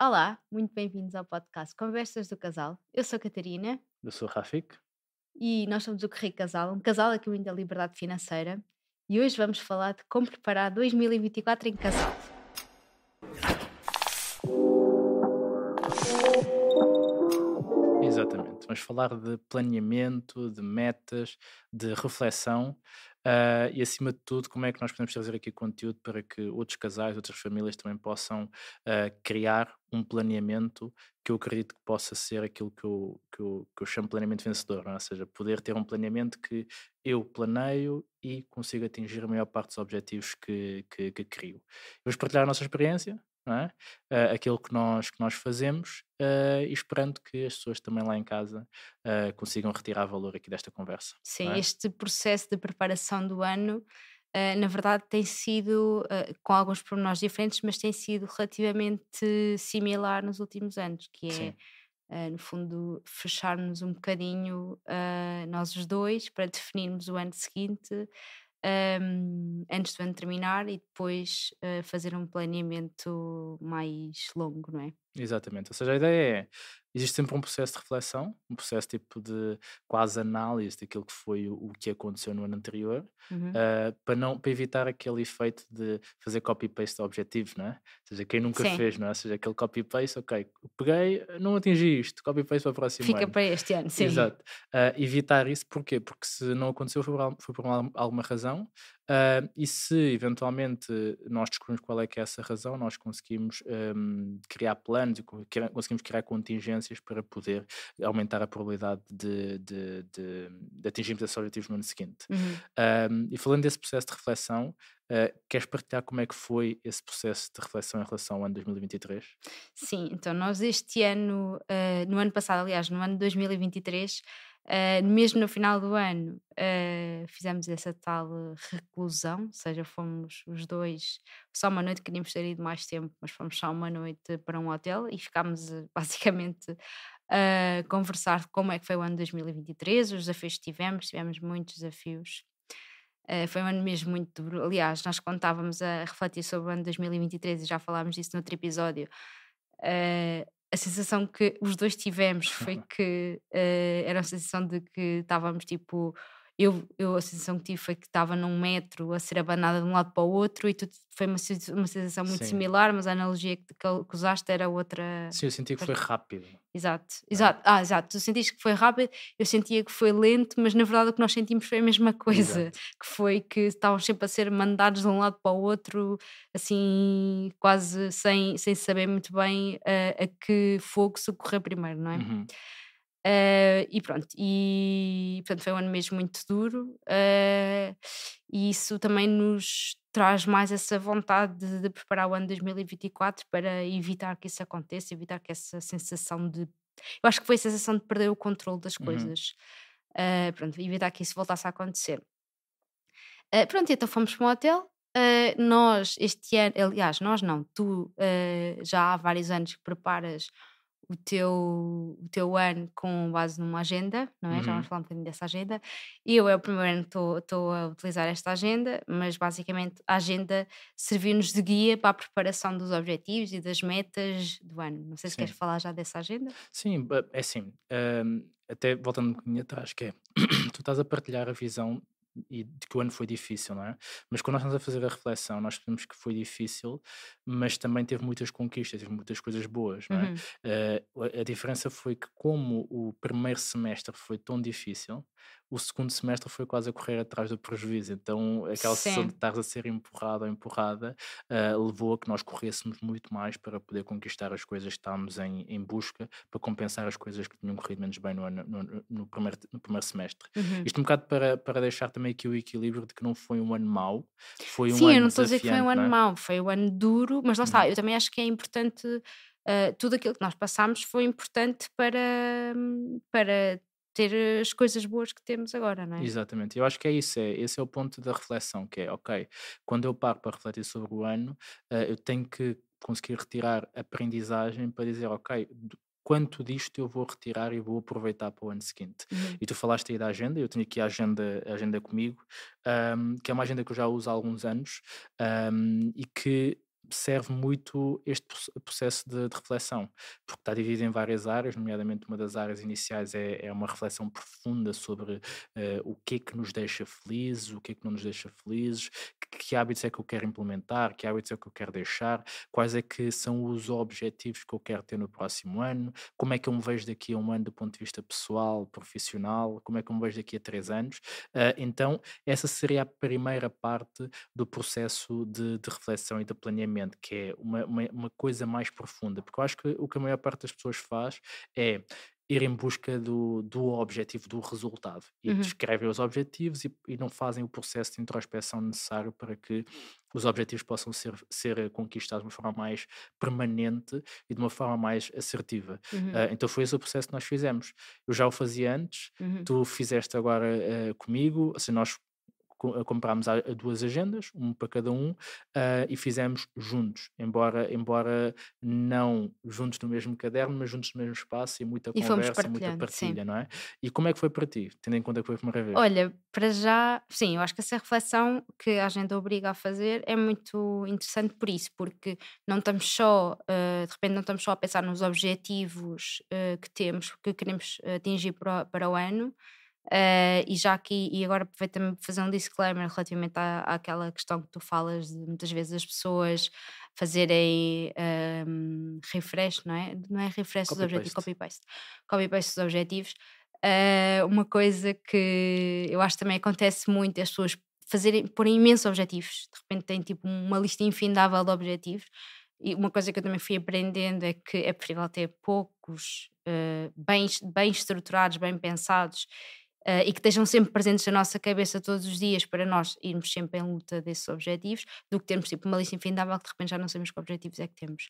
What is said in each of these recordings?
Olá, muito bem-vindos ao podcast Conversas do Casal. Eu sou a Catarina Eu sou o Rafik. e nós somos o Correio Casal, um casal a caminho da liberdade financeira. E hoje vamos falar de como preparar 2024 em casal. Vamos falar de planeamento, de metas, de reflexão ah, e, acima de tudo, como é que nós podemos trazer aqui conteúdo para que outros casais, outras famílias também possam ah, criar um planeamento que eu acredito que possa ser aquilo que eu, que eu, que eu chamo planeamento vencedor, é? ou seja, poder ter um planeamento que eu planeio e consigo atingir a maior parte dos objetivos que, que, que crio. Vamos partilhar a nossa experiência, é? Ah, aquilo que nós, que nós fazemos ah, e esperando que as pessoas também lá em casa ah, consigam retirar valor aqui desta conversa. Sim, é? este processo de preparação do ano, na verdade, tem sido, com alguns pormenores diferentes, mas tem sido relativamente similar nos últimos anos, que é, Sim, eh, no fundo, fecharmos um bocadinho eh, nós os dois para definirmos o ano seguinte ahm, antes do ano terminar e depois eh, fazer um planeamento mais longo, não é? Exatamente. Ou seja, a ideia é, existe sempre um processo de reflexão, um processo tipo de quase análise daquilo que foi o, o que aconteceu no ano anterior, Uhum. ah, para, não, para evitar aquele efeito de fazer copy-paste objetivos, não é? Ou seja, quem nunca Sim, fez, não é? Ou seja, aquele copy-paste, ok, peguei, não atingi isto, copy-paste para o próximo fica ano. para este ano, sim. Exato. Ah, evitar isso porquê? Porque se não aconteceu foi por, foi por al- alguma razão ah, e se eventualmente nós descobrimos qual é que é essa razão, nós conseguimos ahm, criar planos e conseguimos criar contingências para poder aumentar a probabilidade de, de, de, de atingirmos esses objetivos no ano seguinte. Uhum. Ahm, e falando desse processo de reflexão, ah, queres partilhar como é que foi esse processo de reflexão em relação ao ano 2023? Sim, então nós este ano, eh, no ano passado, aliás, no ano de 2023, eh, mesmo no final do ano, eh, fizemos essa tal eh, reclusão, ou seja, fomos os dois, só uma noite, queríamos ter ido mais tempo, mas fomos só uma noite para um hotel e ficámos basicamente a conversar como é que foi o ano de 2023, os desafios que tivemos, tivemos muitos desafios. Foi um ano mesmo muito duro. Aliás, nós contávamos a refletir sobre o ano de 2023 e já falámos disso no outro episódio eh, a sensação que os dois tivemos foi que eh, era a sensação de que estávamos tipo. Eu, eu a sensação que tive foi que estava num metro a ser abanada de um lado para o outro e tudo foi uma, uma sensação muito Sim. similar, mas a analogia que, que usaste era outra. Sim, eu senti que foi rápido. Exato, é? exato. Ah, exato. Tu sentiste que foi rápido, eu sentia que foi lento, mas na verdade o que nós sentimos foi a mesma coisa, Exato. que foi que estávamos sempre a ser mandados de um lado para o outro, assim, quase sem, sem saber muito bem eh, a que fogo socorrer primeiro, não é? Uhum. Eh, e pronto, e portanto foi um ano mesmo muito duro, eh, e isso também nos traz mais essa vontade de, de preparar o ano 2024 para evitar que isso aconteça, evitar que essa sensação de. Eu acho que foi a sensação de perder o controle das Uhum. coisas. Eh, pronto, evitar que isso voltasse a acontecer. Pronto, então fomos para um hotel. nós, este ano, aliás, nós não, tu já há vários anos que preparas o teu, o teu ano com base numa agenda, não é? Já Uhum. vamos falar um bocadinho dessa agenda. Eu é o primeiro ano que estou- a utilizar esta agenda, mas basicamente a agenda serviu-nos de guia para a preparação dos objetivos e das metas do ano. Não sei se queres Sim. falar já dessa agenda. Sim, ba- é assim, hum, até voltando um bocadinho atrás, que é, tu estás a partilhar a visão e de que o ano foi difícil, não é? Mas quando nós estamos a fazer a reflexão, nós percebemos que foi difícil, mas também teve muitas conquistas, teve muitas coisas boas, não é? Uhum. A a diferença foi que como o primeiro semestre foi tão difícil, o segundo semestre foi quase a correr atrás do prejuízo, então aquela sensação de Sim, estar a ser empurrado ou empurrada ah, levou a que nós corrêssemos muito mais para poder conquistar as coisas que estávamos em, em busca, para compensar as coisas que tinham corrido menos bem no, ano- no, no- primeiro, no primeiro semestre. uhum. Isto um bocado para, para deixar também aqui o equilíbrio de que não foi um ano mau, foi um Sim, eu ano não estou a dizer que foi um ano é? mau, foi um ano duro, mas lá está, Uhum. eu também acho que é importante, eh, tudo aquilo que nós passamos foi importante para, hum, para ter as coisas boas que temos agora, não é? Exatamente, eu acho que é isso, é, esse é o ponto da reflexão, que é, ok, quando eu paro para refletir sobre o ano, eh, eu tenho que conseguir retirar aprendizagem para dizer, ok, quanto disto eu vou retirar e vou aproveitar para o ano seguinte. Uhum. E tu falaste aí da agenda, eu tenho aqui a agenda, a agenda comigo, ahm, que é uma agenda que eu já uso há alguns anos ahm, e que serve muito este processo de, de, reflexão, porque está dividido em várias áreas, nomeadamente uma das áreas iniciais é, é uma reflexão profunda sobre uh, o que é que nos deixa felizes, o que é que não nos deixa felizes, que, que, hábitos é que eu quero implementar, que hábitos é que eu quero deixar, quais é que são os objetivos que eu quero ter no próximo ano, como é que eu me vejo daqui a um ano do ponto de vista pessoal, profissional, como é que eu me vejo daqui a três anos. Uh, então, essa seria a primeira parte do processo de, de reflexão e de planeamento, que é uma, uma, uma coisa mais profunda, porque eu acho que o que a maior parte das pessoas faz é ir em busca do, do objetivo, do resultado. E uhum. descrevem os objetivos e, e, não fazem o processo de introspeção necessário para que os objetivos possam ser, ser conquistados de uma forma mais permanente e de uma forma mais assertiva. Uhum. Uh, então foi esse o processo que nós fizemos. Eu já o fazia antes, uhum. tu fizeste agora uh, comigo, assim, nós comprámos duas agendas, uma para cada um, uh, e fizemos juntos, embora, embora não juntos no mesmo caderno, mas juntos no mesmo espaço e muita e conversa, muita partilha, sim. não é? E como é que foi para ti, tendo em conta que foi a primeira vez? Olha, para já, sim, eu acho que essa reflexão que a agenda obriga a fazer é muito interessante por isso, porque não estamos só, uh, de repente não estamos só a pensar nos objetivos uh, que temos, que queremos atingir para, para o ano, Uh, e já aqui, e agora aproveito-me fazer um disclaimer relativamente à, àquela questão que tu falas de muitas vezes as pessoas fazerem um, refresh, não é? Não é refresh copy dos objetivos, copy-paste. Copy-paste dos objetivos. Uh, uma coisa que eu acho que também acontece muito, as pessoas fazerem, porem imensos objetivos, de repente têm tipo uma lista infindável de objetivos. E uma coisa que eu também fui aprendendo é que é preferível ter poucos, uh, bem, bem estruturados, bem pensados Uh, e que estejam sempre presentes na nossa cabeça todos os dias para nós irmos sempre em luta desses objetivos, do que termos tipo uma lista infindável que de repente já não sabemos que objetivos é que temos.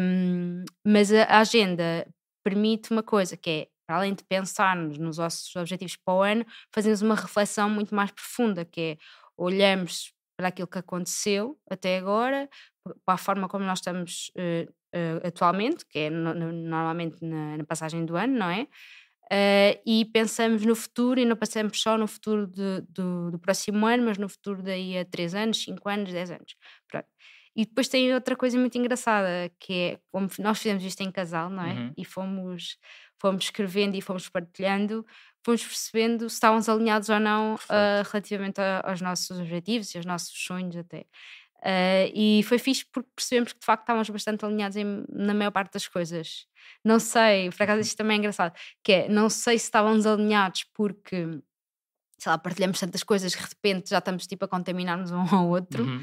Um, mas a agenda permite uma coisa que é, para além de pensarmos nos nossos objetivos para o ano, fazemos uma reflexão muito mais profunda, que é olhamos para aquilo que aconteceu até agora, para a forma como nós estamos uh, uh, atualmente, que é no, no, normalmente na, na passagem do ano, não é? Uh, e pensamos no futuro e não pensamos só no futuro de, do, do, próximo ano, mas no futuro daí a 3 anos, 5 anos, 10 anos. Pronto. E depois tem outra coisa muito engraçada, que é como nós fizemos isto em casal, não é? Uhum. E fomos, fomos escrevendo e fomos partilhando, fomos percebendo se estávamos alinhados ou não uh, relativamente a, aos nossos objetivos e aos nossos sonhos até. Uh, e foi fixe porque percebemos que de facto estávamos bastante alinhados em, na maior parte das coisas. Não sei, por acaso uhum. isto também é engraçado, que é, não sei se estávamos alinhados porque, sei lá, partilhamos tantas coisas que de repente já estamos tipo a contaminar-nos um ao outro, uhum.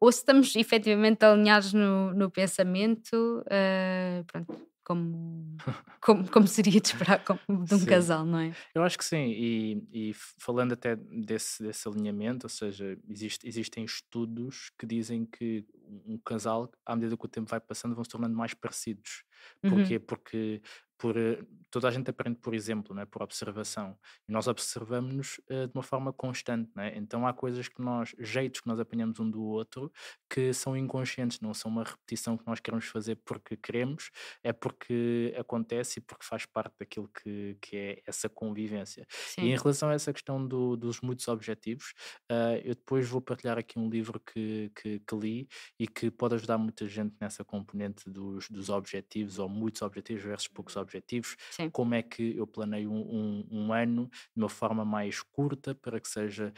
ou se estamos efetivamente alinhados no, no pensamento, uh, pronto, como, como, como seria de esperar como de um sim. casal, não é? Eu acho que sim, e, e falando até desse, desse alinhamento, ou seja, existe, existem estudos que dizem que um casal, à medida que o tempo vai passando, vão se tornando mais parecidos. Porquê? Uhum. Porque por, eh, toda a gente aprende por exemplo, né? por observação. E nós observamos-nos uh, de uma forma constante. Né? Então há coisas que nós, jeitos que nós apanhamos um do outro, que são inconscientes, não são uma repetição que nós queremos fazer porque queremos, é porque acontece e porque faz parte daquilo que, que é essa convivência. Sim. E em relação a essa questão do, dos muitos objetivos, uh, eu depois vou partilhar aqui um livro que, que, que, li e que pode ajudar muita gente nessa componente dos, dos objetivos, ou muitos objetivos versus poucos objetivos. Sim Sim. como é que eu planeio um, um, um, ano de uma forma mais curta para que seja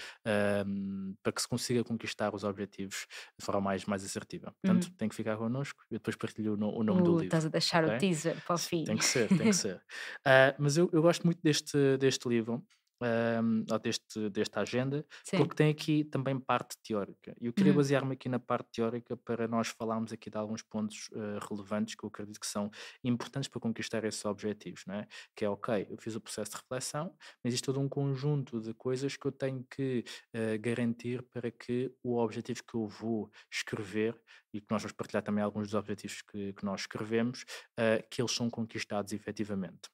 um, para que se consiga conquistar os objetivos de forma mais, mais assertiva. Portanto, uhum. tem que ficar connosco e depois partilho o, o nome uh, do livro. Estás a deixar okay? o teaser para o fim. Tem que ser, tem que ser. Uh, mas eu, eu gosto muito deste, deste livro um, deste, desta agenda, Sim. porque tem aqui também parte teórica. E eu queria uhum. basear-me aqui na parte teórica para nós falarmos aqui de alguns pontos uh, relevantes que eu acredito que são importantes para conquistar esses objetivos, não é? Que é, ok, eu fiz o processo de reflexão, mas existe todo um conjunto de coisas que eu tenho que uh, garantir para que o objetivo que eu vou escrever e que nós vamos partilhar também alguns dos objetivos que, que nós escrevemos, uh, que eles são conquistados efetivamente.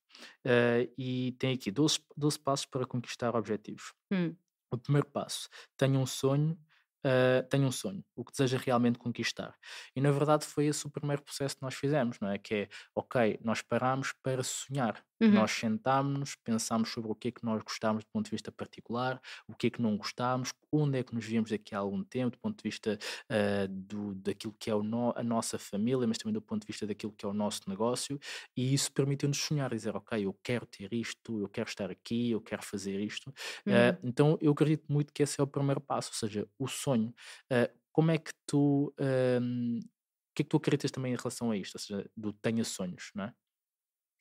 Uh, e tem aqui 12, 12 passos para conquistar objetivos. Hum. O primeiro passo, tenha um sonho uh, tenha um sonho, o que deseja realmente conquistar. E na verdade foi esse o primeiro processo que nós fizemos, não é? Que é, ok, nós paramos para sonhar. Uhum. Nós sentámos-nos, pensámos sobre o que é que nós gostávamos do ponto de vista particular, o que é que não gostávamos, onde é que nos víamos daqui a algum tempo, do ponto de vista uh, do, daquilo que é o no, a nossa família, mas também do ponto de vista daquilo que é o nosso negócio, e isso permitiu-nos sonhar, dizer, ok, eu quero ter isto, eu quero estar aqui, eu quero fazer isto. Uhum. Uh, então eu acredito muito que esse é o primeiro passo, ou seja, o sonho. Uh, como é que tu. Um, o que é que tu acreditas também em relação a isto? Ou seja, do tenha sonhos, não é?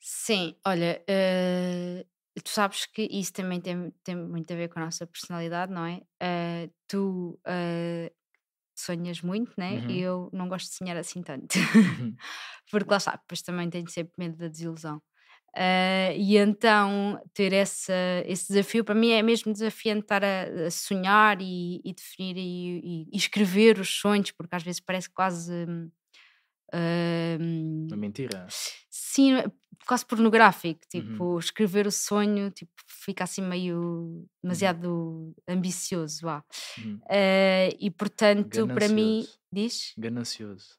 Sim, olha, eh, tu sabes que isso também tem, tem muito a ver com a nossa personalidade, não é? Eh, tu eh, sonhas muito, né? E Uhum, eu não gosto de sonhar assim tanto. uhum, Porque lá está, depois também tenho sempre medo da desilusão. Eh, e então ter essa, esse desafio para mim é mesmo desafiante estar a, a sonhar e, e definir e, e- e escrever os sonhos, porque às vezes parece quase. hum, hum, Uma mentira. Sim, quase pornográfico, Uhum, tipo, escrever o sonho, tipo, fica assim meio uhum, demasiado ambicioso, vá. uhum. Eh, e portanto, para mim, diz? Ganancioso.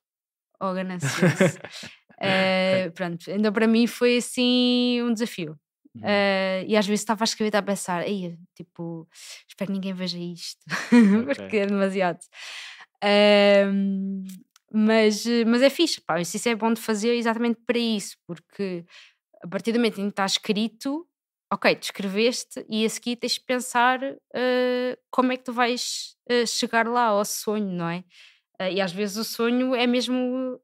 Ou ganancioso. Eh, pronto, então para mim foi assim um desafio. Uhum, Eh, e às vezes estava a escrever, a pensar, Ei, tipo, espero que ninguém veja isto, porque ok. é demasiado. Mas, eh, mas é fixe, pá, isso é bom de fazer exatamente para isso, porque a partir do momento em que está escrito, ok, tu escreveste e a seguir tens de pensar eh, como é que tu vais eh, chegar lá ao sonho, não é? Eh, e às vezes o sonho é mesmo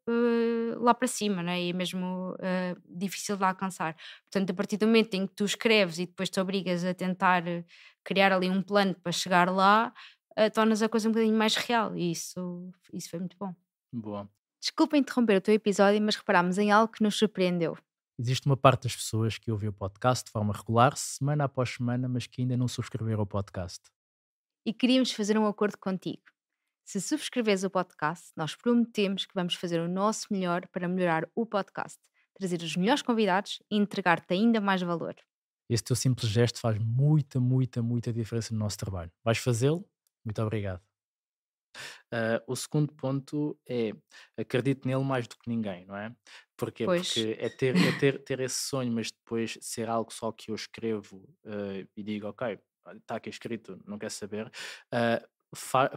lá para cima, não é? E é mesmo difícil de alcançar. Portanto, a partir do momento em que tu escreves e depois te obrigas a tentar criar ali um plano para chegar lá, tornas a coisa um bocadinho mais real e isso, isso foi muito bom. Boa. Desculpa interromper o teu episódio, mas reparámos em algo que nos surpreendeu. Existe uma parte das pessoas que ouvem o podcast de forma regular, semana após semana, mas que ainda não subscreveram o podcast. E queríamos fazer um acordo contigo. Se subscreveres o podcast, nós prometemos que vamos fazer o nosso melhor para melhorar o podcast, trazer os melhores convidados e entregar-te ainda mais valor. Esse teu simples gesto faz muita, muita, muita diferença no nosso trabalho. Vais fazê-lo? Muito obrigado. Ah, o segundo ponto é acredito nele mais do que ninguém, não é? Porquê? Pois, Porque é ter, é ter, ter esse sonho, mas depois ser algo só que eu escrevo ah, e digo, ok, está aqui escrito, não quer saber, ah, fa-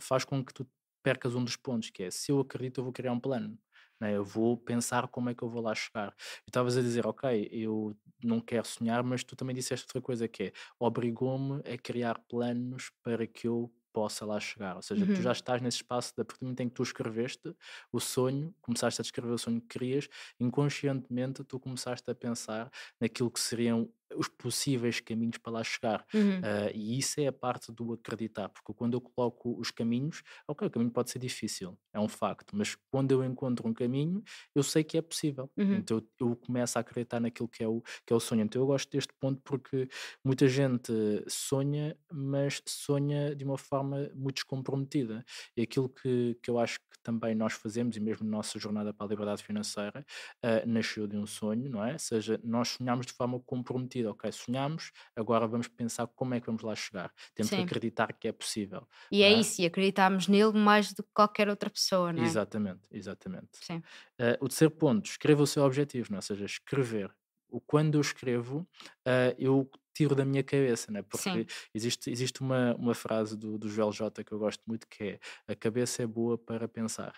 faz com que tu percas um dos pontos, que é se eu acredito, eu vou criar um plano. né? Eu vou pensar como é que eu vou lá chegar. E estavas a dizer, ok, eu não quero sonhar, mas tu também disseste outra coisa que é obrigou-me a criar planos para que eu possa lá chegar. Ou seja, tu Uhum, já estás nesse espaço, a partir do momento em que tu escreveste o sonho, começaste a descrever o sonho que querias, inconscientemente tu começaste a pensar naquilo que seriam os possíveis caminhos para lá chegar. uhum, Ah, e isso é a parte do acreditar, porque quando eu coloco os caminhos, ok, o caminho pode ser difícil, é um facto, mas quando eu encontro um caminho, eu sei que é possível. uhum, Então eu, eu começo a acreditar naquilo que é, o, que é o sonho. Então eu gosto deste ponto porque muita gente sonha, mas sonha de uma forma muito descomprometida. E aquilo que, que eu acho que também nós fazemos, e mesmo nossa jornada para a liberdade financeira, ah, nasceu de um sonho, não é? Ou seja, nós sonhamos de forma comprometida, ok? Sonhamos, agora vamos pensar como é que vamos lá chegar. Temos que sim. acreditar que é possível, E é é? isso, e acreditarmos nele mais do que qualquer outra pessoa, não é? Exatamente, exatamente. Sim. Ah, o terceiro ponto, escreva o seu objetivo, não é? ou seja, escrever. O quando eu escrevo, ah, eu tiro da minha cabeça, né? porque Sim. existe, existe uma, uma frase do, do Joel J que eu gosto muito que é a cabeça é boa para pensar.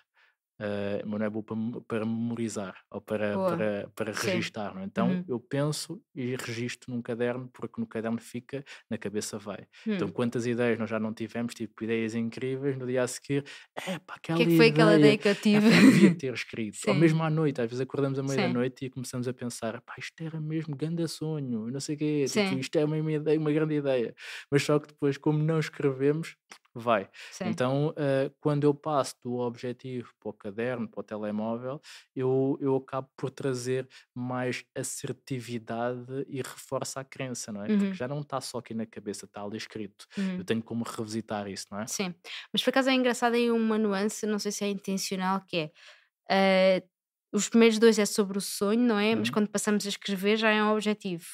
Ah, mas não é boa para, para memorizar ou para, Boa. para, para registar. Não é? Então Uhum. eu penso e registro num caderno, porque no caderno fica, na cabeça vai. Então Hum. quantas ideias nós já não tivemos, tipo ideias incríveis, no dia a seguir, é pá, O aquela que é que foi aquela ideia ideia que eu é tive? pá, devia ter escrito. Ou mesmo à noite, às vezes acordamos à meia da sim, noite e começamos a pensar, pá, isto era mesmo grande sonho, não sei o quê, tipo, isto é uma, uma ideia, uma grande ideia. Mas só que depois, como não escrevemos, vai. sim. Então, ah, quando eu passo do objetivo para o caderno, para o telemóvel, eu, eu acabo por trazer mais assertividade e reforça a crença, não é? Porque Uhum, já não está só aqui na cabeça, está ali escrito. Eu uhum. tenho como revisitar isso, não é? Sim. Mas por acaso é engraçado aí uma nuance, não sei se é intencional, que é eh, os primeiros dois é sobre o sonho, não é? Mas Uhum. quando passamos a escrever já é um objetivo.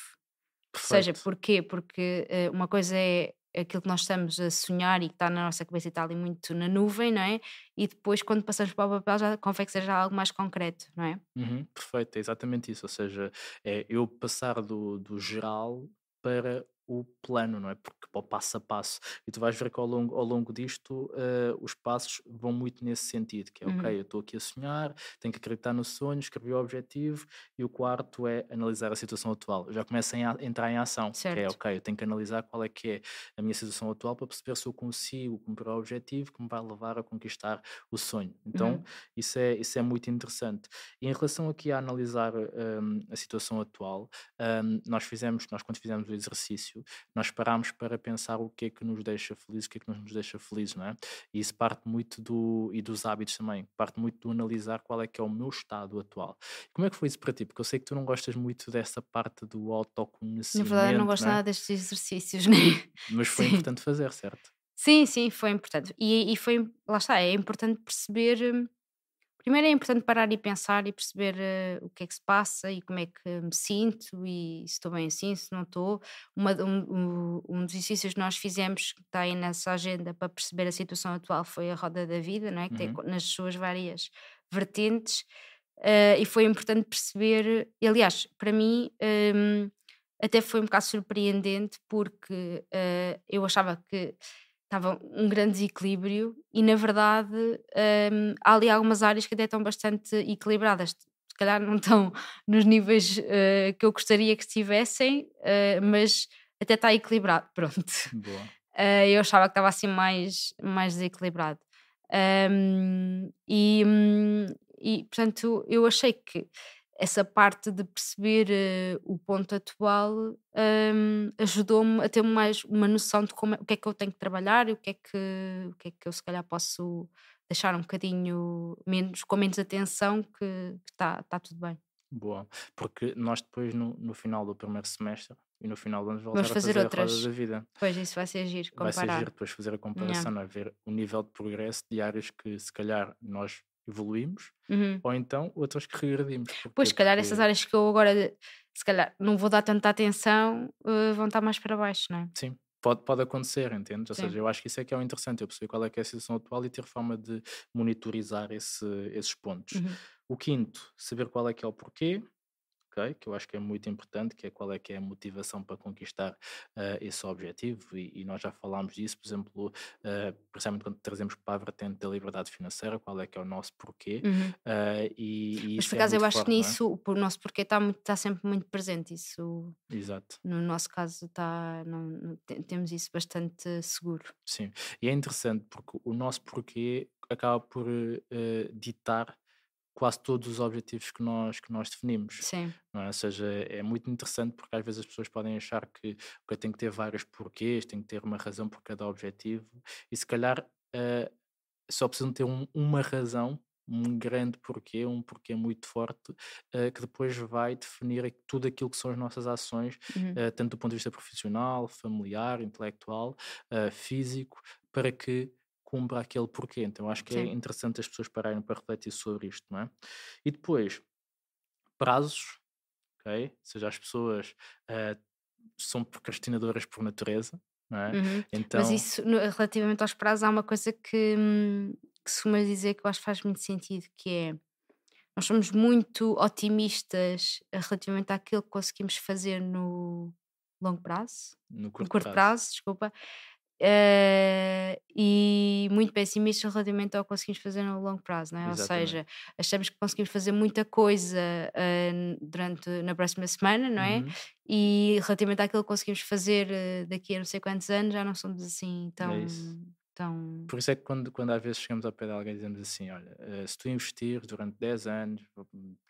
Ou seja, Perfeito. porquê? Porque eh, uma coisa é aquilo que nós estamos a sonhar e que está na nossa cabeça e está ali muito na nuvem, não é? E depois, quando passamos para o papel, já convém que seja algo mais concreto, não é? Uhum, perfeito, é exatamente isso. Ou seja, é eu passar do, do geral para o plano, não é? Porque para o passo a passo. E tu vais ver que ao longo, ao longo disto uh, os passos vão muito nesse sentido, que é Uhum. ok, eu estou aqui a sonhar, tenho que acreditar no sonho, escrever o objetivo, e o quarto é analisar a situação atual. Eu já começo a entrar em ação, que é Certo. ok, eu tenho que analisar qual é que é a minha situação atual para perceber se eu consigo cumprir o objetivo que me vai levar a conquistar o sonho. Então, Uhum. isso é, isso é muito interessante. E em relação aqui a analisar hum, a situação atual, hum, nós fizemos, nós quando fizemos o exercício, nós parámos para pensar o que é que nos deixa felizes, o que é que não nos deixa felizes, não é? E isso parte muito do, e dos hábitos também, parte muito do analisar qual é que é o meu estado atual. Como é que foi isso para ti? Porque eu sei que tu não gostas muito dessa parte do Na autoconhecimento, verdade, eu não gosto não é? nada destes exercícios, né? mas foi Sim. importante fazer, certo? Sim, sim, foi importante. E, e foi, lá está, é importante perceber. Primeiro é importante parar e pensar e perceber eh, o que é que se passa e como é que me sinto e se estou bem assim, se não estou. Uma, um, um- um dos exercícios que nós fizemos, que está aí nessa agenda para perceber a situação atual, foi a roda da vida, não é? que tem Uhum. co- nas suas várias vertentes. eh, e foi importante perceber, e, aliás, para mim, hum, até foi um bocado surpreendente porque eh, eu achava que estava um grande desequilíbrio e na verdade hum, há ali algumas áreas que até estão bastante equilibradas. Se calhar não estão nos níveis eh, que eu gostaria que estivessem eh, mas até está equilibrado pronto. Eh, eu achava que estava assim mais, mais desequilibrado. Hum, e, hum, e portanto eu achei que essa parte de perceber eh, o ponto atual hum, ajudou-me a ter mais uma noção de como é- o que é que eu tenho que trabalhar e o que é que, o que, é que eu se calhar posso deixar um bocadinho menos, com menos atenção que está tá tudo bem. Boa, porque nós depois no, no final do primeiro semestre e no final do ano voltar Vamos a fazer fazer a outras. da vida. Pois isso vai ser giro, Vai ser comparar. giro depois fazer a comparação, não é? ver o nível de progresso de áreas que se calhar nós evoluímos Uhum. ou então outras que regredimos. Pois, se calhar essas Porque, áreas que eu agora, se calhar, não vou dar tanta atenção, eh, vão estar mais para baixo, não é? sim, pode, pode acontecer, entendes? Ou Sim. seja, eu acho que isso é que é o interessante, eu perceber qual é que é a situação atual e ter forma de monitorizar esse, esses pontos. Uhum. O quinto, saber qual é que é o porquê, ok? Que eu acho que é muito importante, que é qual é que é a motivação para conquistar eh, esse objetivo e, e nós já falámos disso, por exemplo, eh, principalmente quando trazemos para a vertente da liberdade financeira, qual é que é o nosso porquê Uhum. eh, e, e Mas por é acaso eu muito acho forte, que não é? nisso o nosso porquê está muito, está sempre muito presente. Isso Exato. no nosso caso está, não, não- te- temos isso bastante seguro. Sim, e é interessante porque o nosso porquê acaba por eh, ditar quase todos os objetivos que nós, que nós definimos. Sim, é? Ou seja, é muito interessante porque às vezes as pessoas podem achar que eu tenho que ter vários porquês, tenho que ter uma razão por cada objetivo e se calhar eh, só precisam ter um- uma razão, um grande porquê, um porquê muito forte, eh, que depois vai definir tudo aquilo que são as nossas ações Uhum. eh, tanto do ponto de vista profissional, familiar, intelectual, eh, físico, para que cumpra aquele porquê. Então acho que é Sim. interessante as pessoas pararem para refletir sobre isto, não é? E depois, prazos, ok? Ou seja, as pessoas eh, são procrastinadoras por natureza, não é? Uhum. Então, Mas isso, no- relativamente aos prazos, há uma coisa que, hum, que se costuma dizer que eu acho que faz muito sentido, que é nós somos muito otimistas eh, relativamente àquilo que conseguimos fazer no longo prazo, no no curto, curto prazo, prazo, desculpa, eh, e muito pessimistas relativamente ao que conseguimos fazer no longo prazo, não é? Ou seja, achamos que conseguimos fazer muita coisa eh, durante na próxima semana, não é? Uhum. E relativamente àquilo que conseguimos fazer eh, daqui a não sei quantos anos, já não somos assim tão. É tão... Por isso é que quando, quando às vezes chegamos ao pé de alguém e dizemos assim, olha, se tu investir durante 10 anos,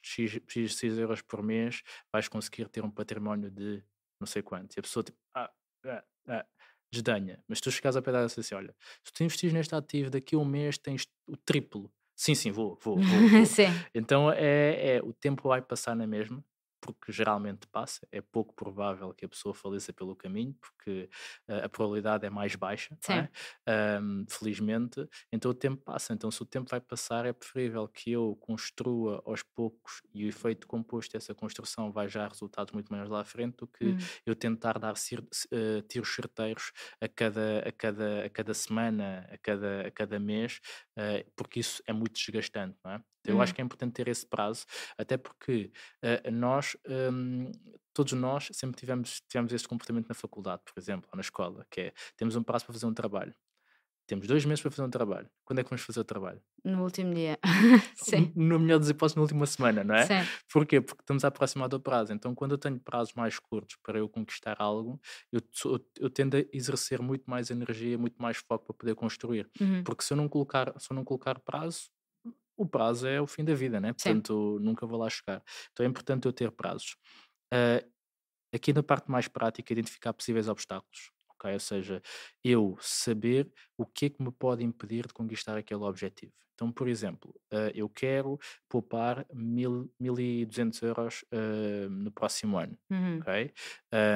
X, X, X euros por mês, vais conseguir ter um património de não sei quanto. E a pessoa tipo, ah, ah, ah, desdenha. Mas tu chegas ao pé e assim, olha, se tu investires neste ativo, daqui a um mês tens o triplo. Sim, sim, vou, vou, vou. vou. Então é, é, o tempo vai passar na mesma, porque geralmente passa, é pouco provável que a pessoa faleça pelo caminho, porque uh, a probabilidade é mais baixa, é? um, felizmente, então o tempo passa. Então, se o tempo vai passar, é preferível que eu construa aos poucos e o efeito composto dessa construção vai já resultados muito maiores lá à frente do que hum. eu tentar dar uh, tiros certeiros a cada, a, cada, a cada semana, a cada, a cada mês, uh, porque isso é muito desgastante, não é? Eu hum. acho que é importante ter esse prazo, até porque uh, nós, um, todos nós, sempre tivemos, tivemos esse comportamento na faculdade, por exemplo, ou na escola, que é, temos um prazo para fazer um trabalho. Temos dois meses para fazer um trabalho. Quando é que vamos fazer o trabalho? No último dia. Sim. No melhor dos hipóteses, na última semana, não é? Sim. Porquê? Porque estamos a aproximar do prazo. Então, quando eu tenho prazos mais curtos para eu conquistar algo, eu, eu, eu tendo a exercer muito mais energia, muito mais foco para poder construir. Uhum. Porque se eu não colocar, se eu não colocar prazo, o prazo é o fim da vida, né? Portanto, Sim. nunca vou lá chegar. Então é importante eu ter prazos. Uh, aqui na parte mais prática, identificar possíveis obstáculos. Okay? Ou seja, eu saber o que é que me pode impedir de conquistar aquele objetivo. Então, por exemplo, uh, eu quero poupar 1.200 euros uh, no próximo ano, uhum. ok?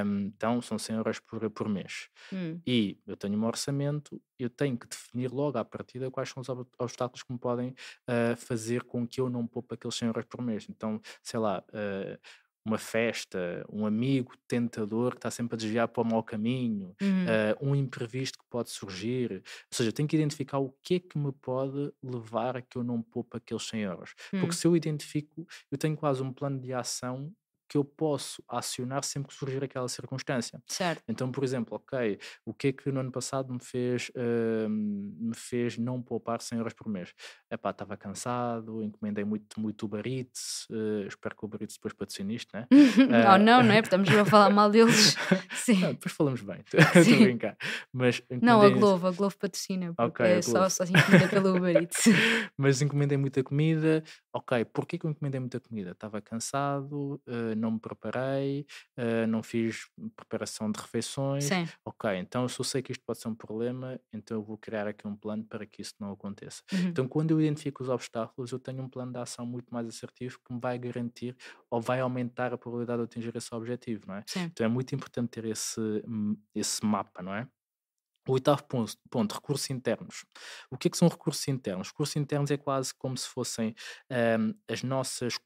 Um, então, são 100 euros por, por mês. Uhum. E eu tenho um orçamento, eu tenho que definir logo à partida quais são os obstáculos que me podem uh, fazer com que eu não poupe aqueles 100 euros por mês. Então, sei lá, uma festa, um amigo tentador que está sempre a desviar para o mau caminho, uhum. uh, um imprevisto que pode surgir. Ou seja, eu tenho que identificar o que é que me pode levar a que eu não poupe aqueles 100 euros. Uhum. Porque hum. se eu identifico, eu tenho quase um plano de ação que eu posso acionar sempre que surgir aquela circunstância. Certo. Então, por exemplo, ok, o que é que no ano passado me fez, uh, me fez não poupar 100 euros por mês? Epá, estava cansado, encomendei muito, muito Uber Eats, uh, espero que o Uber Eats depois patrocine isto, né? uh, não, não é? Estamos a falar mal deles. Sim. Não, depois falamos bem, estou a brincar. Mas não, a Globo, a Globo patrocina, porque okay, é só, só encomenda pelo Uber Eats. Mas encomendei muita comida, ok, porquê que eu encomendei muita comida? Estava cansado, uh, não me preparei, uh, não fiz preparação de refeições. Sim. Ok, então se eu sei que isto pode ser um problema, então eu vou criar aqui um plano para que isso não aconteça. Uhum. Então, quando eu identifico os obstáculos, eu tenho um plano de ação muito mais assertivo que me vai garantir ou vai aumentar a probabilidade de atingir esse objetivo, não é? Sim. Então é muito importante ter esse, hum, esse mapa, não é? O oitavo ponto, ponto, recursos internos. O que é que são recursos internos? Recursos internos é quase como se fossem um, as nossas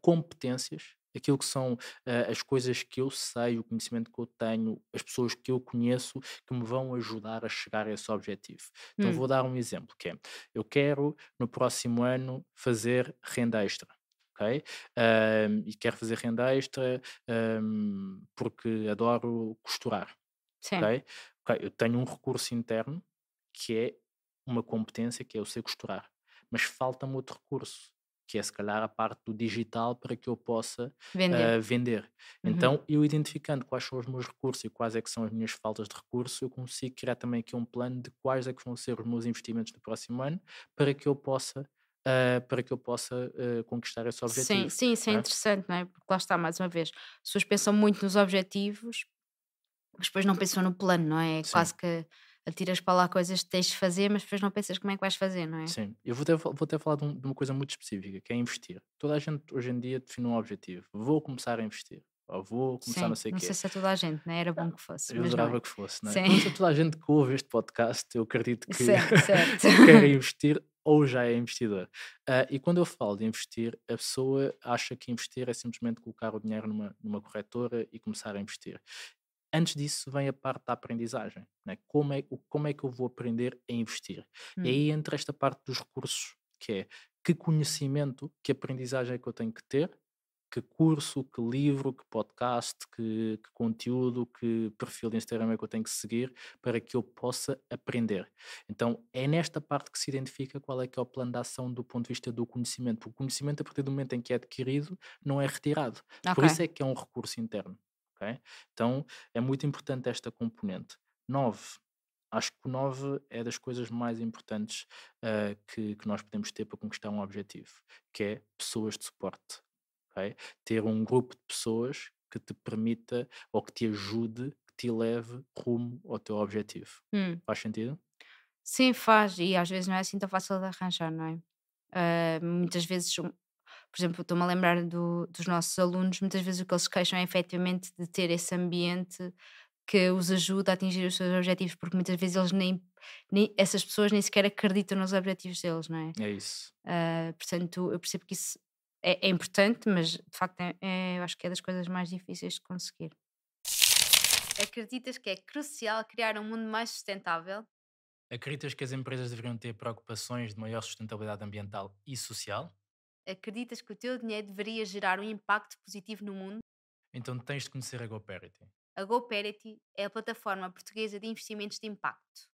competências aquilo que são uh, as coisas que eu sei, o conhecimento que eu tenho, as pessoas que eu conheço que me vão ajudar a chegar a esse objetivo. Então hum. vou dar um exemplo que é, eu quero no próximo ano fazer renda extra. ok? Um, e quero fazer renda extra um, porque adoro costurar. Sim. Okay? ok? Eu tenho um recurso interno que é uma competência que é eu sei costurar, mas falta-me outro recurso que é se calhar a parte do digital para que eu possa vender. Uh, vender. Uhum. Então, eu identificando quais são os meus recursos e quais é que são as minhas faltas de recurso, eu consigo criar também aqui um plano de quais é que vão ser os meus investimentos no próximo ano para que eu possa Uh, para que eu possa uh, conquistar esse objetivo. Sim, sim, isso é, é interessante, não é? Porque lá está, mais uma vez, as pessoas pensam muito nos objetivos, mas depois não pensam no plano, não é? é quase que atiras para lá coisas que tens de fazer, mas depois não pensas como é que vais fazer, não é? Sim, eu vou ter, vou ter falar de, um, de uma coisa muito específica, que é investir. Toda a gente hoje em dia define um objetivo. Vou começar a investir. Ou vou começar Sim, não sei o quê. Não sei se é toda a gente, né? era bom que fosse. Eu adorava é. que fosse, não é? Sim. Não sei toda a gente que ouve este podcast, eu acredito que quer investir ou já é investidor. Uh, e quando eu falo de investir, a pessoa acha que investir é simplesmente colocar o dinheiro numa, numa corretora e começar a investir antes disso vem a parte da aprendizagem. Né? Como, é, como é que eu vou aprender a investir? Hum. E aí entra esta parte dos recursos, que é que conhecimento, que aprendizagem é que eu tenho que ter, que curso, que livro, que podcast, que, que, conteúdo, que perfil de Instagram é que eu tenho que seguir para que eu possa aprender. Então é nesta parte que se identifica qual é que é o plano de ação do ponto de vista do conhecimento, porque o conhecimento a partir do momento em que é adquirido não é retirado. Okay. Por isso é que é um recurso interno. Okay? Então é muito importante esta componente. 9. Acho que o 9 é das coisas mais importantes uh, que, que nós podemos ter para conquistar um objetivo, que é pessoas de suporte. Okay? Ter um grupo de pessoas que te permita ou que te ajude, que te leve rumo ao teu objetivo. Hum. Faz sentido? Sim, faz, e às vezes não é assim tão fácil de arranjar, não é? Uh, muitas vezes Por exemplo, estou-me a lembrar do- dos nossos alunos, muitas vezes o que eles queixam é efetivamente de ter esse ambiente que os ajuda a atingir os seus objetivos, porque muitas vezes eles nem, nem essas pessoas nem sequer acreditam nos objetivos deles, não é? É isso. Ah, portanto, eu percebo que isso é, é importante, mas de facto é, é- eu acho que é das coisas mais difíceis de conseguir. Acreditas que é crucial criar um mundo mais sustentável? Acreditas que as empresas deveriam ter preocupações de maior sustentabilidade ambiental e social? Acreditas que o teu dinheiro deveria gerar um impacto positivo no mundo? Então tens de conhecer a GoParity, A GoParity é a plataforma portuguesa de investimentos de impacto.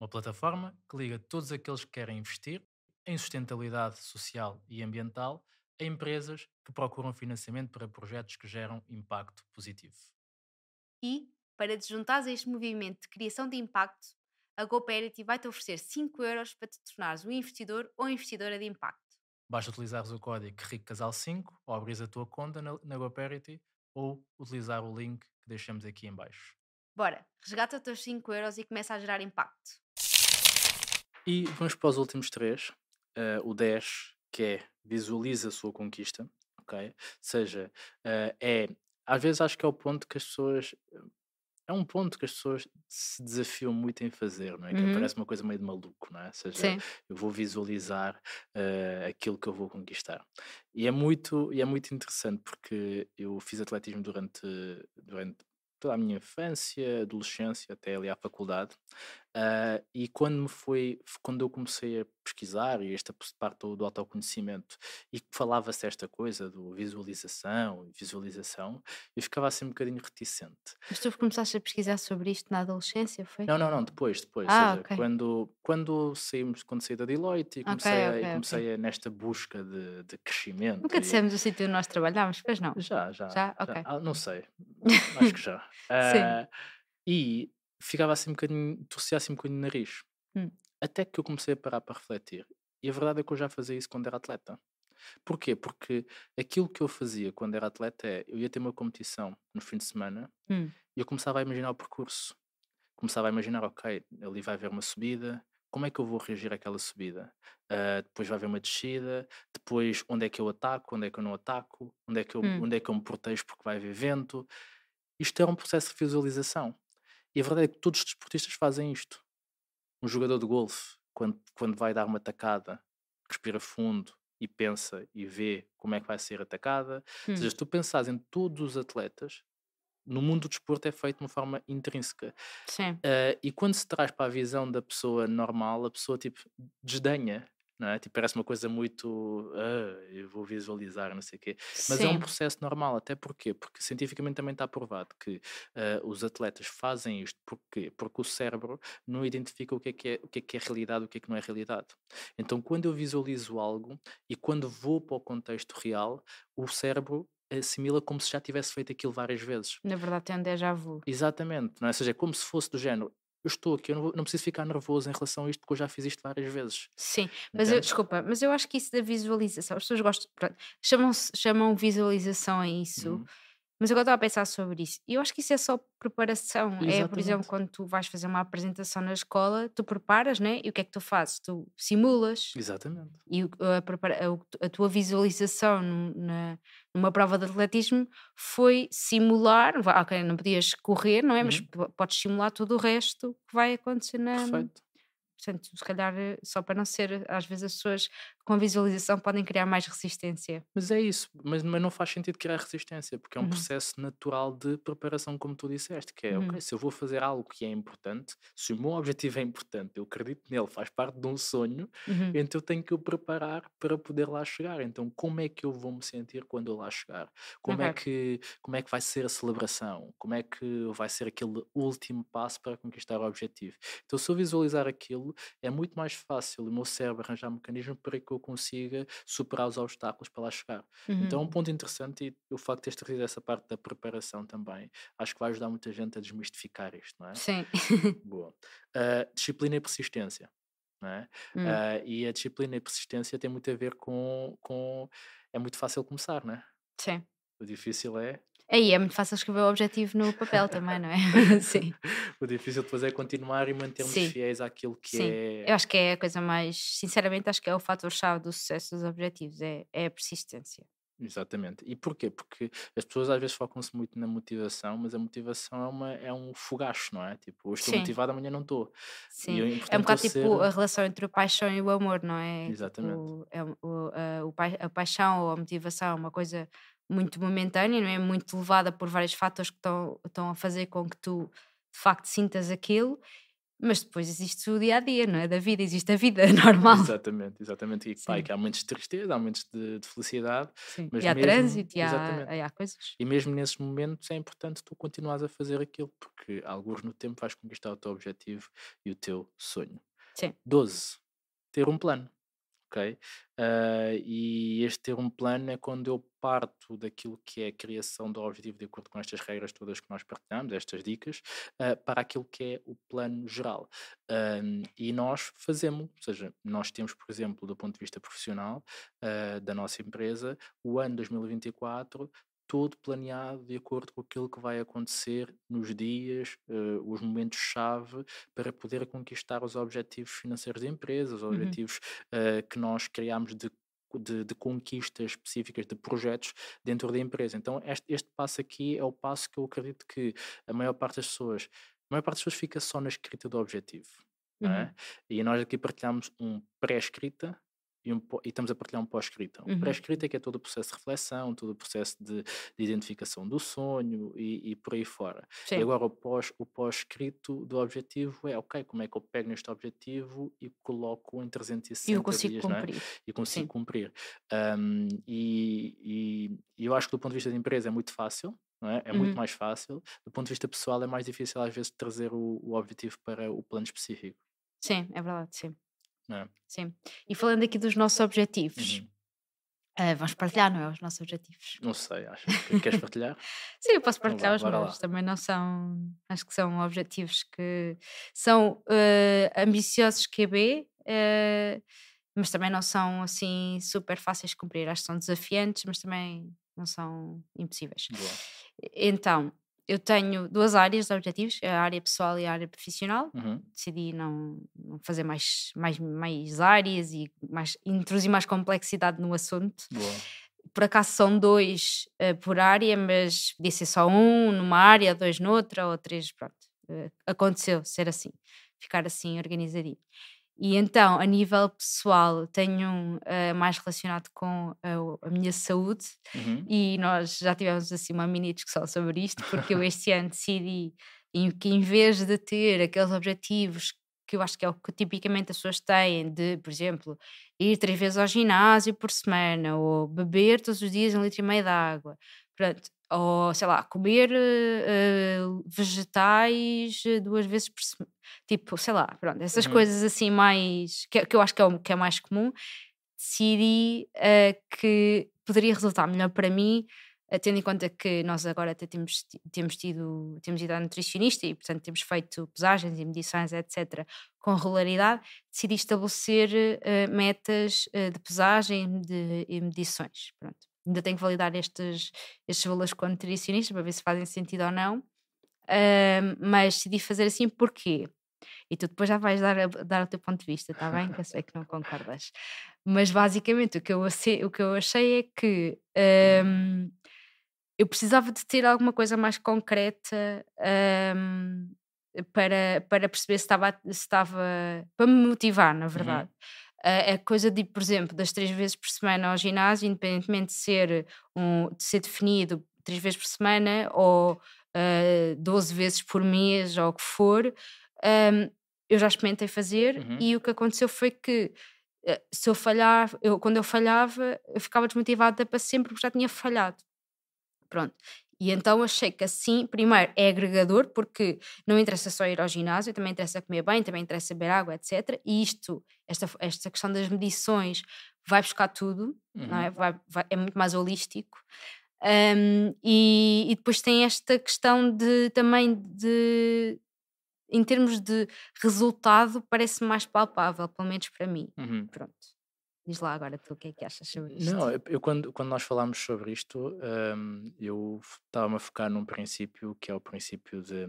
uma plataforma que liga todos aqueles que querem investir em sustentabilidade social e ambiental a empresas que procuram financiamento para projetos que geram impacto positivo. E, para te juntares a este movimento de criação de impacto, a GoParity vai-te oferecer 5 euros para te tornares um investidor ou investidora de impacto. Basta utilizares o código RICCASAL5 ou abrir a tua conta na, na GoParity ou utilizar o link que deixamos aqui em baixo. Bora, resgata os teus 5 euros e começa a gerar impacto. E vamos para os últimos três. Eh, o 10, que é visualiza a sua conquista. Ok? Ou seja, eh, é. Às vezes acho que é o ponto que as pessoas. É um ponto que as pessoas se desafiam muito em fazer, não é? Que Uhum. parece uma coisa meio de maluco, não é? Ou seja, Sim. eu vou visualizar eh, aquilo que eu vou conquistar. E é muito, e é muito interessante porque eu fiz atletismo durante, durante toda a minha infância, adolescência, até ali à faculdade. Ah, e quando me foi, quando eu comecei a pesquisar, e esta parte do, do autoconhecimento, e falava-se esta coisa do visualização e visualização, eu ficava assim um bocadinho reticente. Mas tu começaste a pesquisar sobre isto na adolescência, foi? Não, não, não, depois, depois. Ah, seja, ok. quando, quando saímos, quando saí da Deloitte e comecei, a, e ok, ok. comecei a- nesta busca de, de crescimento. Nunca e- dissemos o sítio onde nós trabalhámos, pois não. Já, já. Já? Ok. Ah, não sei. Acho que já. Ah, e ficava assim um bocadinho, torcia assim um bocadinho o nariz. Hum. Até que eu comecei a parar para refletir. E a verdade é que eu já fazia isso quando era atleta. Porquê? Porque aquilo que eu fazia quando era atleta é, eu ia ter uma competição no fim de semana Hum. e eu começava a imaginar o percurso. Começava a imaginar, ok, ali vai haver uma subida, como é que eu vou reagir àquela subida? Ah, depois vai haver uma descida, depois onde é que eu ataco, onde é que eu não ataco, onde é que eu, Hum. onde é que eu me protejo porque vai haver vento. Isto é um processo de visualização. E a verdade é que todos os desportistas fazem isto. Um jogador de golfe, quando, quando vai dar uma tacada, respira fundo e pensa e vê como é que vai ser atacada. Ou Hum. seja, se tu pensares em todos os atletas, no mundo do desporto é feito de uma forma intrínseca. Sim. Ah, e quando se traz para a visão da pessoa normal, a pessoa tipo desdenha, não é? Tipo, parece uma coisa muito. "Ah, eu vou visualizar, não sei o quê. Mas é um Sim. processo normal, até porquê? Porque cientificamente também está provado que ah, os atletas fazem isto porquê? Porque o cérebro não identifica o que, é que é, o que é que é realidade o que é que não é realidade. Então, quando eu visualizo algo e quando vou para o contexto real, o cérebro assimila como se já tivesse feito aquilo várias vezes. Na verdade tem um déjà vu. Exatamente, não é? Ou seja, é como se fosse do género. Eu estou aqui, eu não, vou- não preciso ficar nervoso em relação a isto porque eu já fiz isto várias vezes. Sim, mas eu, desculpa, mas eu acho que isso da visualização, as pessoas gostam, pronto, chamam, chamam visualização a isso, Uhum. Mas eu estava a pensar sobre isso. E eu acho que isso é só preparação. É, por exemplo, Exatamente. quando tu vais fazer uma apresentação na escola, tu preparas, né? E o que é que tu fazes? Tu simulas. Exatamente. E a, a- tua visualização na, numa prova de atletismo foi simular, ok, não podias correr, não é? Mas Uhum. po- podes simular todo o resto que vai acontecer na. Perfeito. Portanto, se calhar, eh, só para não ser, às vezes as pessoas com a visualização podem criar mais resistência. Mas é isso, mas, mas não faz sentido criar resistência, porque é um Uhum. processo natural de preparação, como tu disseste, que é, Uhum. ok, se eu vou fazer algo que é importante, se o meu objetivo é importante, eu acredito nele, faz parte de um sonho, Uhum. então eu tenho que o preparar para poder lá chegar. Então, como é que eu vou me sentir quando eu lá chegar? Como, é, que, como é que vai ser a celebração? Como é que vai ser aquele último passo para conquistar o objetivo? Então, se eu visualizar aquilo, é muito mais fácil o meu cérebro arranjar mecanismo para que eu consiga superar os obstáculos para lá chegar. Então, é Uhum. um ponto interessante e o facto de teres trazido essa parte da preparação também, acho que vai ajudar muita gente a desmistificar isto, não é? Sim. Boa. Ah, disciplina e persistência. Não é? Hum. Ah, e a disciplina e persistência tem muito a ver com, com. É muito fácil começar, não é? Sim. O difícil é Aí é muito fácil escrever o objetivo no papel também, não é? Sim. O difícil depois é continuar e mantermos Sim. fiéis àquilo que Sim. é. Eu acho que é a coisa mais, sinceramente, acho que é o fator-chave do sucesso dos objetivos, é, é a persistência. Exatamente. E porquê? Porque as pessoas às vezes focam-se muito na motivação, mas a motivação é, uma, é um fogacho, não é? Tipo, hoje estou Sim. motivado, amanhã não estou. Sim. E o É um bocado tipo ser- a relação entre a paixão e o amor, não é? Exatamente. Tipo, é o- o- a, o a paixão ou a motivação é uma coisa muito momentânea, não é? Muito levada por vários fatores que estão, estão a fazer com que tu de facto sintas aquilo, mas depois existe o dia a dia, não é? Da vida, existe a vida normal. Exatamente, exatamente. E pá, que há momentos de tristeza, há momentos de, de felicidade, Sim. mas E há mesmo- trânsito, e há, e há coisas. E mesmo nesses momentos é importante tu continuares a fazer aquilo, porque alguns no tempo vais conquistar o teu objetivo e o teu sonho. Sim. 12. Ter um plano. Ok? Ah, e este ter um plano é quando eu parto daquilo que é a criação do objetivo de acordo com estas regras todas que nós partilhamos, estas dicas, ah, para aquilo que é o plano geral. Ahm, e nós fazemos, ou seja, nós temos, por exemplo, do ponto de vista profissional ah, da nossa empresa, o ano 2024 todo planeado de acordo com aquilo que vai acontecer nos dias, eh, os momentos-chave para poder conquistar os objetivos financeiros da empresa, os Uhum. objetivos eh, que nós criamos de, de, de conquistas específicas de projetos dentro da empresa. Então, este, este passo aqui é o passo que eu acredito que a maior parte das pessoas, a maior parte das pessoas fica só na escrita do objetivo. é? Uhum. E nós aqui partilhamos um pré-escrita e, um, e estamos a partilhar um pós-escrita. Um Uhum. pré-escrita é que é todo o processo de reflexão, todo o processo de, de identificação do sonho e, e por aí fora. E Sim. agora o pós- o pós-escrito do objetivo é, ok, como é que eu pego neste objetivo e coloco em 360 E eu consigo dias, é? cumprir. e consigo Sim. cumprir. Um, e, e- e eu acho que do ponto de vista da empresa é muito fácil, não é? É muito Uhum. mais fácil. Do ponto de vista pessoal é mais difícil às vezes trazer o, o objetivo para o plano específico. Sim, é verdade, sim. É? sim. E falando aqui dos nossos objetivos, Uhum. ah, vamos partilhar, não é? Os nossos objetivos. Não sei, acho que queres partilhar? Sim, eu posso Então partilhar vá, os meus. Também não são. Acho que são objetivos que são eh, ambiciosos QB, eh, mas também não são assim super fáceis de cumprir. Acho que são desafiantes, mas também não são impossíveis. Boa. Então, eu tenho duas áreas de objetivos, a área pessoal e a área profissional. Uhum. Decidi não, não fazer mais, mais, mais áreas e mais, introduzir mais complexidade no assunto Boa. por acaso são dois eh, por área, mas podia ser só um numa área, dois noutra, ou três, pronto. Eh, aconteceu ser assim, ficar assim organizadinho. E então, a nível pessoal, tenho eh, mais relacionado com a, o- a minha saúde Uhum. e nós já tivemos assim uma mini discussão sobre isto, porque eu este ano decidi em- que em vez de ter aqueles objetivos que eu acho que é o que tipicamente as pessoas têm, de, por exemplo, ir três vezes ao ginásio por semana, ou beber todos os dias um litro e meio de água, pronto, ou sei lá, comer eh, vegetais eh, duas vezes por semana, tipo, sei lá, pronto, essas Uhum. coisas assim mais que, que eu acho que é o que é mais comum, decidi eh, que poderia resultar melhor para mim, eh, tendo em conta que nós agora até temos, temos tido, temos ido à nutricionista e, portanto, temos feito pesagens e medições, etc., com regularidade, decidi estabelecer metas de pesagem de, e medições. Pronto. Ainda tenho que validar estes, estes valores com a nutricionista para ver se fazem sentido ou não. Ahm, mas decidi fazer assim porquê? E tu depois já vais dar, dar o teu ponto de vista, está bem? Que eu sei que não concordas. Mas basicamente o que eu, o que eu achei é que ahm, eu precisava de ter alguma coisa mais concreta ahm, para, para perceber se estava, se estava. para me motivar, na verdade. A a coisa de, por exemplo, das três vezes por semana ao ginásio, independentemente de ser, um, de ser definido três vezes por semana ou ah, 12 vezes por mês ou o que for, ahm, eu já experimentei fazer Uhum. e o que aconteceu foi que eh, se eu falhava, eu, quando eu falhava, eu ficava desmotivada para sempre porque já tinha falhado. Pronto. E então achei que assim, primeiro, é agregador, porque não interessa só ir ao ginásio, também interessa comer bem, também interessa beber água, etc. E isto, esta, esta questão das medições, vai buscar tudo, não Uhum. é? Vai- vai- é muito mais holístico. Um, e, e depois tem esta questão de também de em termos de resultado parece mais palpável, pelo menos para mim. Uhum. Pronto. Diz lá agora tu o que é que achas sobre isto. Não, eu, quando, quando nós falámos sobre isto, um, eu estava-me a focar num princípio que é o princípio de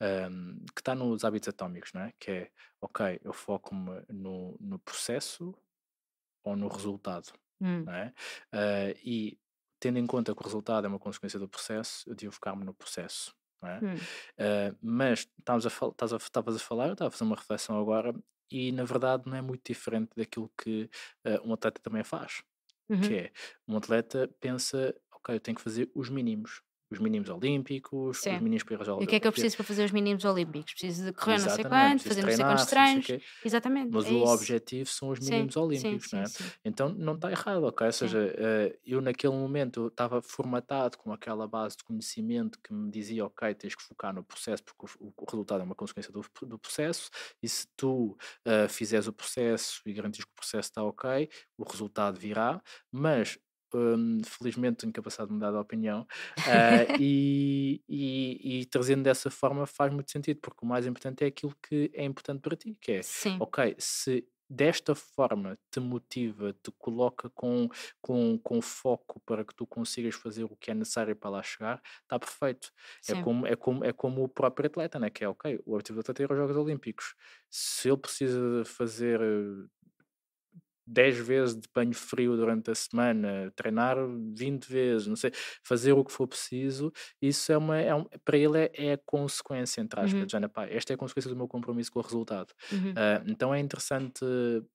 um, que está nos hábitos atómicos, não é? Que é, ok, eu foco-me no, no processo ou no resultado, Hum, não é? Uh, e tendo em conta que o resultado é uma consequência do processo, eu devo focar-me no processo. Não é? hum, Uh, mas estavas a, fal- a, a falar, eu estava a fazer uma reflexão agora, e na verdade não é muito diferente daquilo que uh, um atleta também faz. uhum. Que é, um atleta pensa, ok, eu tenho que fazer os mínimos. Os mínimos olímpicos, Sim. os mínimos para ir E o que é que eu preciso para fazer os mínimos olímpicos? Preciso de correr não sei Exatamente, quanto, fazer não sei treinar, quantos não sei treinos. quê. Exatamente. Mas é o isso. objetivo são os Sim, mínimos sim, olímpicos, não é? sim, sim. Então não está errado, ok? Ou Sim. seja, eh, eu naquele momento estava formatado com aquela base de conhecimento que me dizia, ok, tens que focar no processo porque o, o resultado é uma consequência do, do processo e se tu eh, fizeres o processo e garantires que o processo está ok, o resultado virá, mas hum, felizmente tenho capacidade de mudar de opinião eh, e, e, e trazendo dessa forma faz muito sentido porque o mais importante é aquilo que é importante para ti, que é Sim. ok, se desta forma te motiva, te coloca com, com, com foco para que tu consigas fazer o que é necessário para lá chegar, está perfeito. É como, é, como, é como o próprio atleta, né? que é ok, o objetivo do atleta é ir aos Jogos Olímpicos. Se ele precisa fazer 10 vezes de banho frio durante a semana, treinar 20 vezes, não sei, fazer o que for preciso, isso é uma, é um- para ele é, é a consequência, entre aspas, Uhum. género, pá, esta é a consequência do meu compromisso com o resultado. Uhum. Ah, então é interessante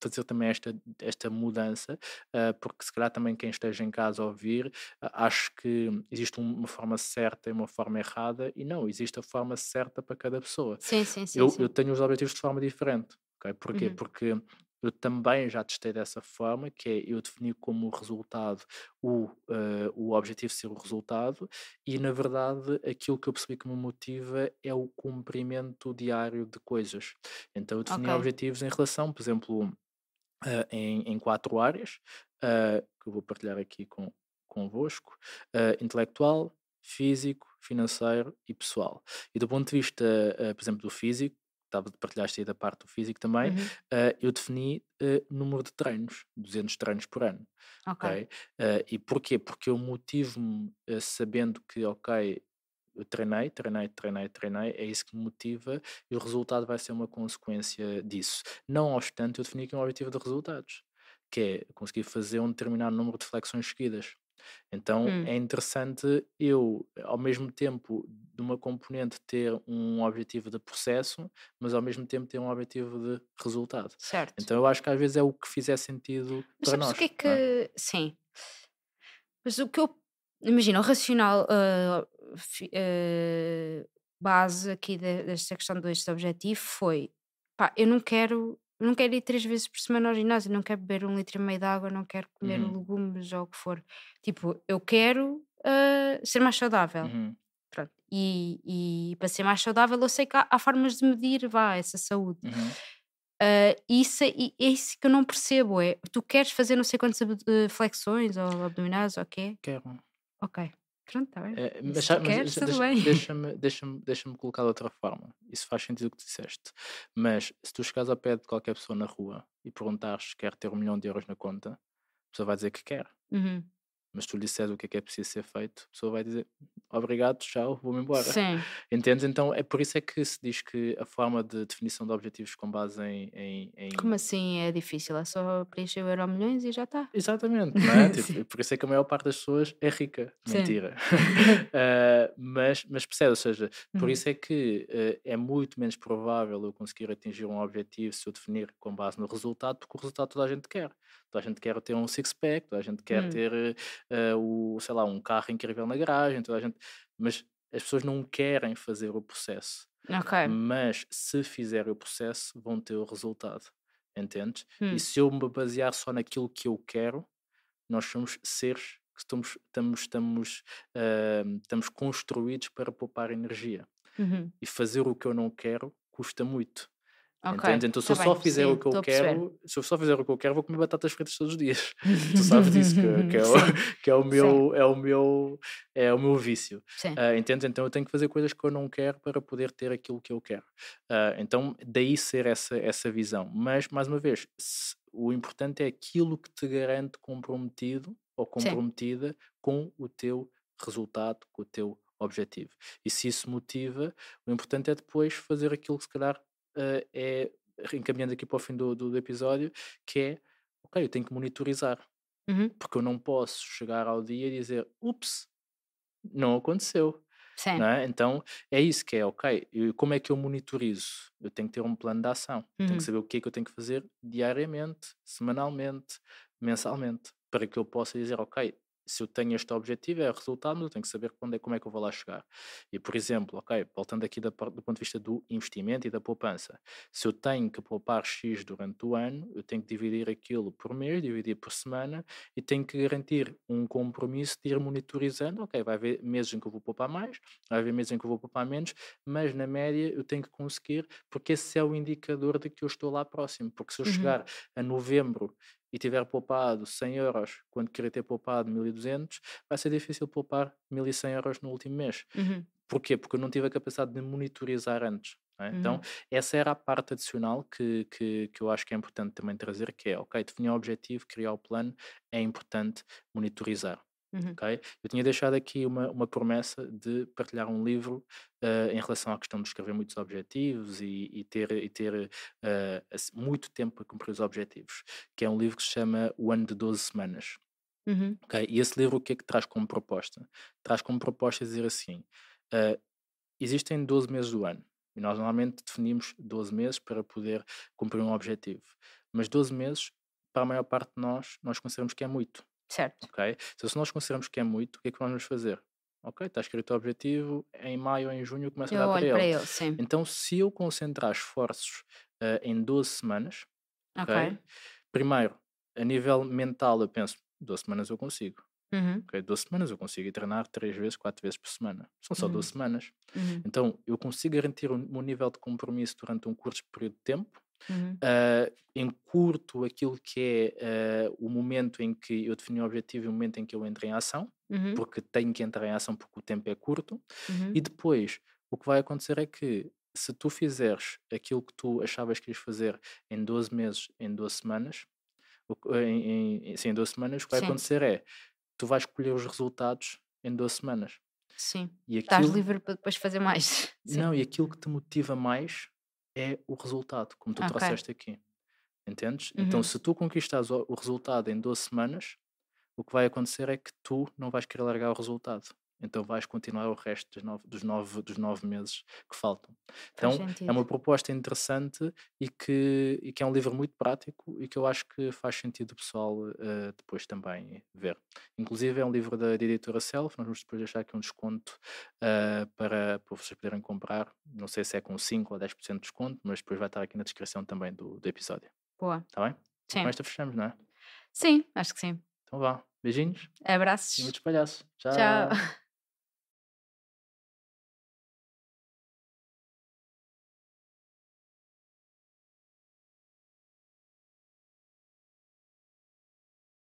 fazer também esta, esta mudança, ah, porque se calhar também quem esteja em casa a ouvir, ah, acho que existe um- uma forma certa e uma forma errada, e não, existe a forma certa para cada pessoa. Sim, sim, sim. Eu, sim. eu tenho os objetivos de forma diferente. ok? Porquê? Uhum. Porque eu também já testei dessa forma, que é eu definir como resultado o, eh, o objetivo ser o resultado, e na verdade aquilo que eu percebi que me motiva é o cumprimento diário de coisas. Então eu defini Ok. objetivos em relação, por exemplo, eh, em, em quatro áreas, eh, que eu vou partilhar aqui com, convosco: eh, intelectual, físico, financeiro e pessoal. E do ponto de vista, por exemplo, do físico, partilhaste aí da parte do físico também, Uhum. eh, eu defini eh, número de treinos, 200 treinos por ano. Ok. ok? Eh, e porquê? Porque eu motivo-me sabendo que, ok, eu treinei, treinei, treinei, treinei, é isso que me motiva e o resultado vai ser uma consequência disso. Não obstante, eu defini aqui um objetivo de resultados, que é conseguir fazer um determinado número de flexões seguidas. Então Hum. é interessante eu, ao mesmo tempo, de uma componente ter um objetivo de processo, mas ao mesmo tempo ter um objetivo de resultado. Certo. Então eu acho que às vezes é o que fizer sentido Mas para nós. o que é que. Sim. Mas o que eu. Imagina, o racional fi- ah, base aqui de- desta questão deste objetivo foi: pá, eu não quero. Não quero ir três vezes por semana ao ginásio, não quero beber um litro e meio de água, não quero comer Uhum. legumes ou o que for. Tipo, eu quero ah, ser mais saudável. Uhum. Pronto. E, e para ser mais saudável, eu sei que há, há formas de medir vá, essa saúde. Uhum. Ah, isso, é- e é isso que eu não percebo. É, tu queres fazer não sei quantas eh, flexões ou abdominais ou o quê? Quero. Ok. Pronto, está bem. É, Se mas, queres, deixa- tudo deixa- bem. deixa-me deixa-me deixa-me colocar de outra forma. Isso faz sentido o que tu disseste. Mas se tu chegares ao pé de qualquer pessoa na rua e perguntares se quer ter um milhão de euros na conta, a pessoa vai dizer que quer. Uhum. Mas se tu lhe disseres o que é que é preciso ser feito, a pessoa vai dizer obrigado, tchau, vou-me embora. Sim. Entendes? Então é por isso é que se diz que a forma de definição de objetivos com base em. em, em- Como assim é difícil? É só preencher o euro milhões e já está. Exatamente, não é? Tipo, por isso é que a maior parte das pessoas é rica. Mentira. Ah, mas, mas percebe, ou seja, por Uhum. isso é que eh, é muito menos provável eu conseguir atingir um objetivo se eu definir com base no resultado, porque o resultado toda a gente quer. Toda a gente quer ter um six-pack, toda a gente quer Hum. ter, eh, o, sei lá, um carro incrível na garagem, toda a gente... Mas as pessoas não querem fazer o processo. Ok. Mas se fizerem o processo, vão ter o resultado. Entendes? Hum. E se eu me basear só naquilo que eu quero, nós somos seres que estamos, estamos, estamos, ah, estamos construídos para poupar energia. Uhum. E fazer o que eu não quero custa muito. Ok. Entendes? Então, se eu Tá só bem, fizer sim, o que eu quero, se eu só fizer o que eu quero, vou comer batatas fritas todos os dias. tu sabes disso, que, que é, o, Sim, que é o meu, é o meu, é o meu vício. sim. Ah, entendes? Então eu tenho que fazer coisas que eu não quero para poder ter aquilo que eu quero. Ah, então daí ser essa, essa visão. Mas, mais uma vez, se o importante é aquilo que te garante comprometido ou Sim. comprometida com o teu resultado, com o teu objetivo. E se isso motiva, o importante é depois fazer aquilo que se calhar eh, é, encaminhando aqui para o fim do, do, do episódio, que é, ok, eu tenho que monitorizar, Uhum. porque eu não posso chegar ao dia e dizer, ups, não aconteceu. É? Então é isso que é, ok. E como é que eu monitorizo? Eu tenho que ter um plano de ação, tenho Uhum. que saber o que é que eu tenho que fazer diariamente, semanalmente, mensalmente, para que eu possa dizer, ok, se eu tenho este objetivo, é o resultado, eu tenho que saber quando é, como é que eu vou lá chegar. E, por exemplo, ok, voltando aqui da, do ponto de vista do investimento e da poupança, se eu tenho que poupar X durante o ano, eu tenho que dividir aquilo por mês, dividir por semana e tenho que garantir um compromisso de ir monitorizando, ok, vai haver meses em que eu vou poupar mais, vai haver meses em que eu vou poupar menos, mas na média eu tenho que conseguir, porque esse é o indicador de que eu estou lá próximo, porque se eu Uhum. chegar a novembro e tiver poupado 100 euros quando querer ter poupado 1200, vai ser difícil poupar 1100 euros no último mês. Uhum. Porquê? Porque eu não tive a capacidade de monitorizar antes. é? Então, Uhum. essa era a parte adicional que, que, que eu acho que é importante também trazer, que é, ok, definir o objetivo, criar o plano, é importante monitorizar. Uhum. ok? Eu tinha deixado aqui uma, uma promessa de partilhar um livro eh, em relação à questão de escrever muitos objetivos e, e ter, e ter assim, muito tempo para cumprir os objetivos, que é um livro que se chama O Ano de 12 Semanas. Uhum. ok? E esse livro o que é que traz como proposta? Traz como proposta dizer assim, eh, existem 12 meses do ano e nós normalmente definimos 12 meses para poder cumprir um objetivo, mas 12 meses, para a maior parte de nós, nós consideramos que é muito Certo. ok? Então, se nós consideramos que é muito, o que é que nós vamos fazer? Ok, está escrito o objetivo, em maio ou em junho eu começo a dar para olho para ele. ele, sim. Então, se eu concentrar esforços eh, em 12 semanas, ok? Ok. Primeiro, a nível mental, eu penso, 12 semanas eu consigo. Uhum. Ok, 12 semanas eu consigo ir treinar 3 vezes, 4 vezes por semana. São só 12 semanas. Uhum. Então, eu consigo garantir o meu nível de compromisso durante um curto período de tempo Uhum. uh, encurto aquilo que é uh, o momento em que eu defini o objetivo e o momento em que eu entro em ação, Uhum. porque tenho que entrar em ação porque o tempo é curto, Uhum. e depois o que vai acontecer é que se tu fizeres aquilo que tu achavas que ias fazer em 12 meses, em 12 semanas, em, em, sim, em 12 semanas, o que vai Sim. acontecer é tu vais colher os resultados em 12 semanas. Sim. E Estás aquilo, livre para depois fazer mais. Sim. não, e aquilo que te motiva mais é o resultado, como tu Ok. trouxeste aqui. Entendes? Então, Uhum. se tu conquistas o, o resultado em 12 semanas, o que vai acontecer é que tu não vais querer largar o resultado. Então vais continuar o resto dos nove, dos nove, dos nove meses que faltam. Então é uma proposta interessante e que, e que é um livro muito prático e que eu acho que faz sentido o pessoal eh, depois também ver. Inclusive é um livro da, da editora Self, nós vamos depois deixar aqui um desconto eh, para, para vocês poderem comprar. Não sei se é com 5 ou 10% de desconto, mas depois vai estar aqui na descrição também do, do episódio. Boa. Está bem? Sim. Com esta fechamos, não é? Sim, acho que sim. Então vá. Beijinhos e Abraços. muitos palhaços. Tchau.